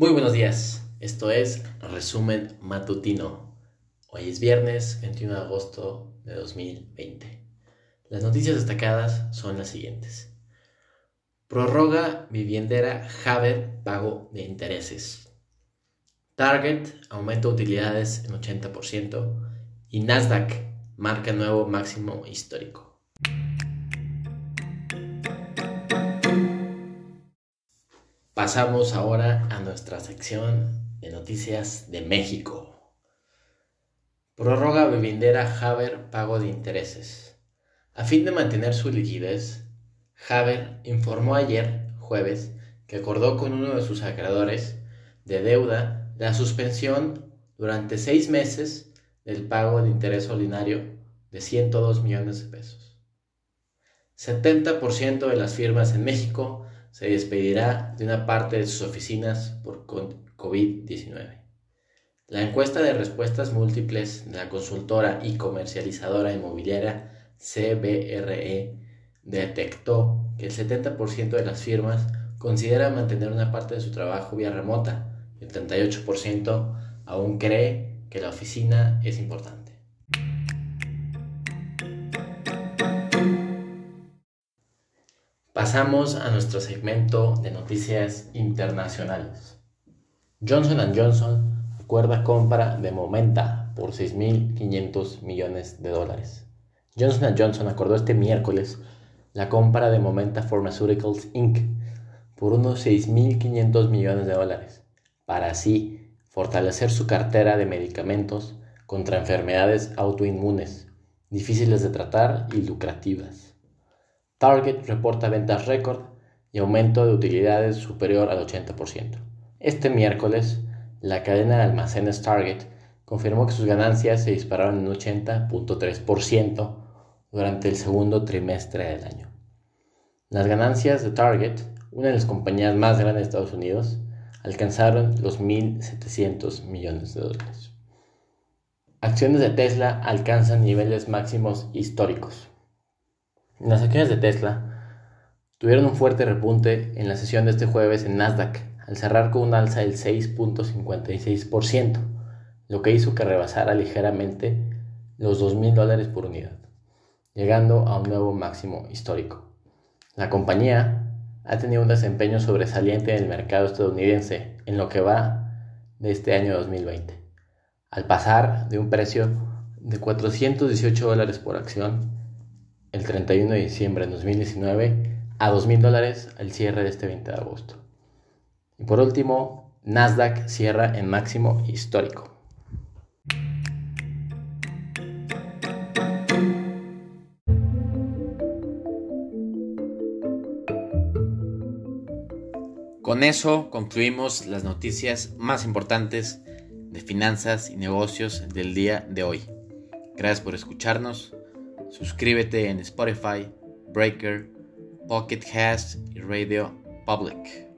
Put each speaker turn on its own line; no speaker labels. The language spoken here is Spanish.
Muy buenos días, esto es Resumen Matutino. Hoy es viernes 21 de agosto de 2020. Las noticias destacadas son las siguientes. Prorroga viviendera Haber pago de intereses. Target aumenta utilidades en 80% y Nasdaq marca nuevo máximo histórico. Pasamos ahora a nuestra sección de noticias de México. Prorroga Bebindera Haber pago de intereses. A fin de mantener su liquidez, Haber informó ayer, jueves, que acordó con uno de sus acreedores de deuda la suspensión durante seis meses del pago de interés ordinario de 102 millones de pesos. 70% de las firmas en México se despedirá de una parte de sus oficinas por COVID-19. La encuesta de respuestas múltiples de la consultora y comercializadora inmobiliaria CBRE detectó que el 70% de las firmas considera mantener una parte de su trabajo vía remota y el 38% aún cree que la oficina es importante. Pasamos a nuestro segmento de noticias internacionales. Johnson Johnson acuerda compra de Momenta por 6.500 millones de dólares. Johnson Johnson acordó este miércoles la compra de Momenta Pharmaceuticals Inc. por unos 6.500 millones de dólares, para así fortalecer su cartera de medicamentos contra enfermedades autoinmunes, difíciles de tratar y lucrativas. Target reporta ventas récord y aumento de utilidades superior al 80%. Este miércoles, la cadena de almacenes Target confirmó que sus ganancias se dispararon en 80.3% durante el segundo trimestre del año. Las ganancias de Target, una de las compañías más grandes de Estados Unidos, alcanzaron los 1.700 millones de dólares. Acciones de Tesla alcanzan niveles máximos históricos. Las acciones de Tesla tuvieron un fuerte repunte en la sesión de este jueves en Nasdaq, al cerrar con un alza del 6.56%, lo que hizo que rebasara ligeramente los 2.000 dólares por unidad, llegando a un nuevo máximo histórico. La compañía ha tenido un desempeño sobresaliente en el mercado estadounidense en lo que va de este año 2020, al pasar de un precio de 418 dólares por acción el 31 de diciembre de 2019 a 2.000 dólares al cierre de este 20 de agosto. Y por último, Nasdaq cierra en máximo histórico. Con eso concluimos las noticias más importantes de finanzas y negocios del día de hoy. Gracias por escucharnos Suscríbete en Spotify, Breaker, Pocket Cast y Radio Public.